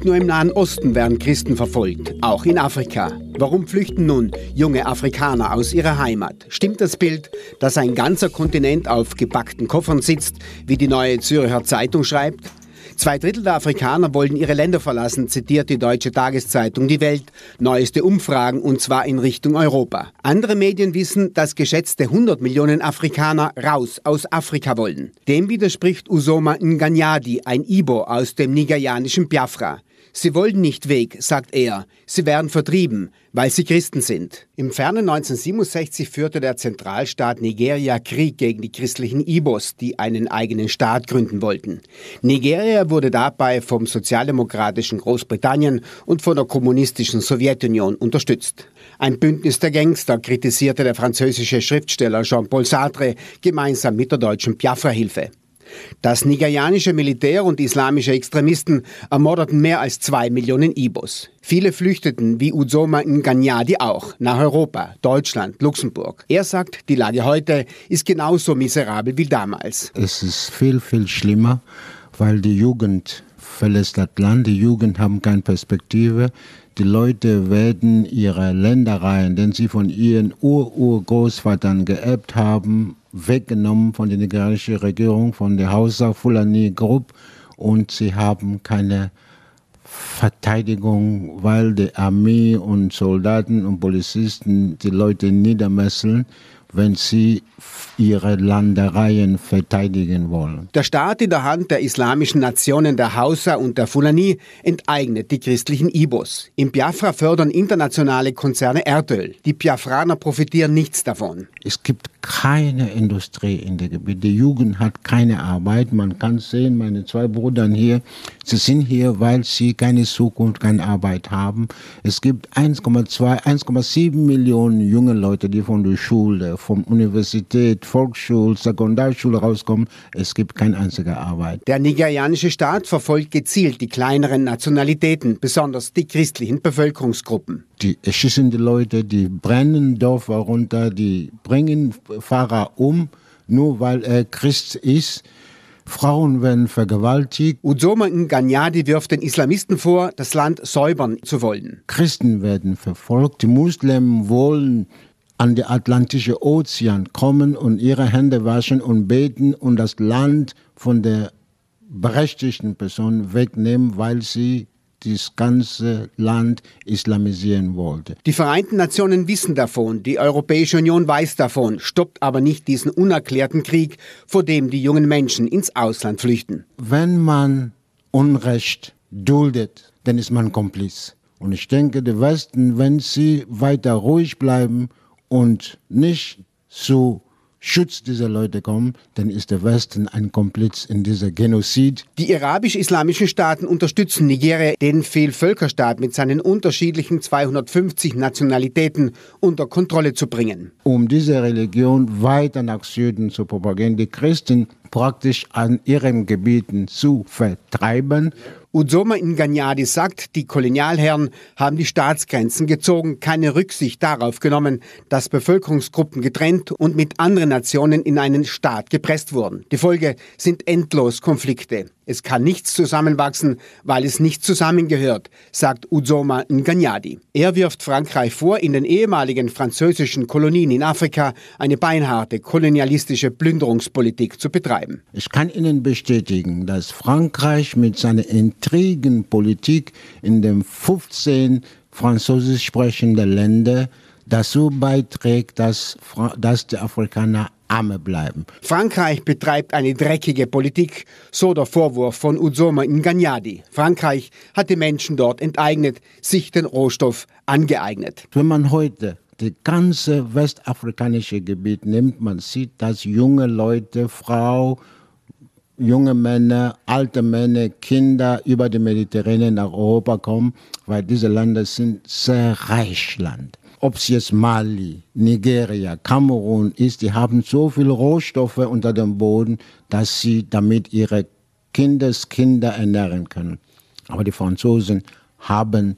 Nicht nur im Nahen Osten werden Christen verfolgt, auch in Afrika. Warum flüchten nun junge Afrikaner aus ihrer Heimat? Stimmt das Bild, dass ein ganzer Kontinent auf gepackten Koffern sitzt, wie die neue Zürcher Zeitung schreibt? Zwei Drittel der Afrikaner wollen ihre Länder verlassen, zitiert die deutsche Tageszeitung Die Welt. Neueste Umfragen und zwar in Richtung Europa. Andere Medien wissen, dass geschätzte 100 Millionen Afrikaner raus aus Afrika wollen. Dem widerspricht Usoma Nganyadi, ein Ibo aus dem nigerianischen Biafra. Sie wollen nicht weg, sagt er. Sie werden vertrieben, weil sie Christen sind. Im fernen 1967 führte der Zentralstaat Nigeria Krieg gegen die christlichen Ibos, die einen eigenen Staat gründen wollten. Nigeria wurde dabei vom sozialdemokratischen Großbritannien und von der kommunistischen Sowjetunion unterstützt. Ein Bündnis der Gangster kritisierte der französische Schriftsteller Jean-Paul Sartre gemeinsam mit der deutschen Biafra-Hilfe. Das nigerianische Militär und islamische Extremisten ermordeten mehr als zwei Millionen Ibos. Viele flüchteten, wie Uzoma Nganyadi auch, nach Europa, Deutschland, Luxemburg. Er sagt, die Lage heute ist genauso miserabel wie damals. Es ist viel, viel schlimmer, weil die Jugend verlässt das Land, die Jugend haben keine Perspektive. Die Leute werden ihre Ländereien, den sie von ihren Ur-Urgroßvatern geerbt haben, weggenommen von der nigerianischen Regierung, von der Hausa Fulani Group. Und sie haben keine Verteidigung, weil die Armee und Soldaten und Polizisten die Leute niedermesseln wenn sie ihre Landereien verteidigen wollen. Der Staat in der Hand der islamischen Nationen der Hausa und der Fulani enteignet die christlichen Ibos. In Biafra fördern internationale Konzerne Erdöl. Die Biafraner profitieren nichts davon. Es gibt keine Industrie in dem Gebiet. Die Jugend hat keine Arbeit. Man kann sehen, meine zwei Brüder hier, sie sind hier, weil sie keine Zukunft, keine Arbeit haben. Es gibt 1,2, 1,7 Millionen junge Leute, die von der Schule, von Universität, Volksschule, Sekundarschule rauskommen. Es gibt keine einzige Arbeit. Der nigerianische Staat verfolgt gezielt die kleineren Nationalitäten, besonders die christlichen Bevölkerungsgruppen. Die erschießen die Leute, die brennen Dörfer runter, die bringen Fahrer um, nur weil er Christ ist. Frauen werden vergewaltigt. Uzoma Nganyadi wirft den Islamisten vor, das Land säubern zu wollen. Christen werden verfolgt, die Muslimen wollen an den Atlantischen Ozean kommen und ihre Hände waschen und beten und das Land von der berechtigten Person wegnehmen, weil sie das ganze Land islamisieren wollte. Die Vereinten Nationen wissen davon, die Europäische Union weiß davon, stoppt aber nicht diesen unerklärten Krieg, vor dem die jungen Menschen ins Ausland flüchten. Wenn man Unrecht duldet, dann ist man Kompliz. Und ich denke, der Westen, wenn sie weiter ruhig bleiben und nicht zu Schutz dieser Leute kommen, dann ist der Westen ein Kompliz in dieser Genozid. Die arabisch-islamischen Staaten unterstützen Nigeria, den Vielvölkerstaat mit seinen unterschiedlichen 250 Nationalitäten unter Kontrolle zu bringen. Um diese Religion weiter nach Süden zu propagieren, die Christen praktisch an ihren Gebieten zu vertreiben Uzoma Nganyadi sagt, die Kolonialherren haben die Staatsgrenzen gezogen, keine Rücksicht darauf genommen, dass Bevölkerungsgruppen getrennt und mit anderen Nationen in einen Staat gepresst wurden. Die Folge sind endlos Konflikte. Es kann nichts zusammenwachsen, weil es nicht zusammengehört, sagt Uzoma Nganyadi. Er wirft Frankreich vor, in den ehemaligen französischen Kolonien in Afrika eine beinharte kolonialistische Plünderungspolitik zu betreiben. Ich kann Ihnen bestätigen, dass Frankreich mit seiner Intrigenpolitik in den 15 französisch sprechenden Ländern dazu beiträgt, dass, dass die Afrikaner Arme bleiben. Frankreich betreibt eine dreckige Politik, so der Vorwurf von Uzoma Nganyadi. Frankreich hat die Menschen dort enteignet, sich den Rohstoff angeeignet. Wenn man heute das ganze westafrikanische Gebiet nimmt, man sieht, dass junge Leute, Frauen, junge Männer, alte Männer, Kinder über die Mediterranean nach Europa kommen, weil diese Länder sind sehr reich Land ob es jetzt Mali, Nigeria, Kamerun ist, die haben so viele Rohstoffe unter dem Boden, dass sie damit ihre Kindeskinder ernähren können. Aber die Franzosen haben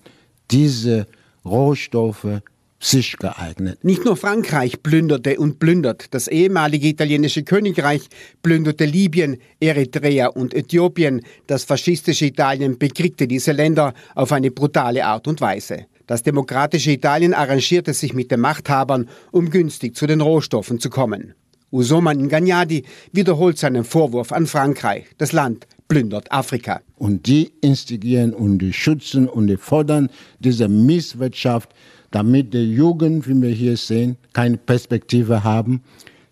diese Rohstoffe sich geeignet. Nicht nur Frankreich plünderte und plündert. Das ehemalige italienische Königreich plünderte Libyen, Eritrea und Äthiopien. Das faschistische Italien bekriegte diese Länder auf eine brutale Art und Weise. Das demokratische Italien arrangierte sich mit den Machthabern, um günstig zu den Rohstoffen zu kommen. Usoman Ngagnadi wiederholt seinen Vorwurf an Frankreich. Das Land plündert Afrika. Und die instigieren und die schützen und die fordern diese Misswirtschaft, damit die Jugend, wie wir hier sehen, keine Perspektive haben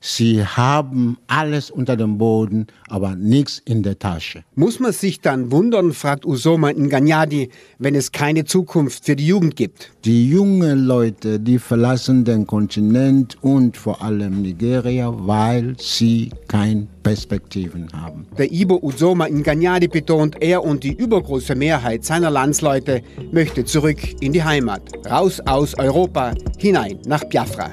Sie haben alles unter dem Boden, aber nichts in der Tasche. Muss man sich dann wundern, fragt Usoma Nganyadi, wenn es keine Zukunft für die Jugend gibt? Die jungen Leute, die verlassen den Kontinent und vor allem Nigeria, weil sie keine Perspektiven haben. Der Ibo Usoma Nganyadi betont, er und die übergroße Mehrheit seiner Landsleute möchte zurück in die Heimat, raus aus Europa, hinein nach Biafra.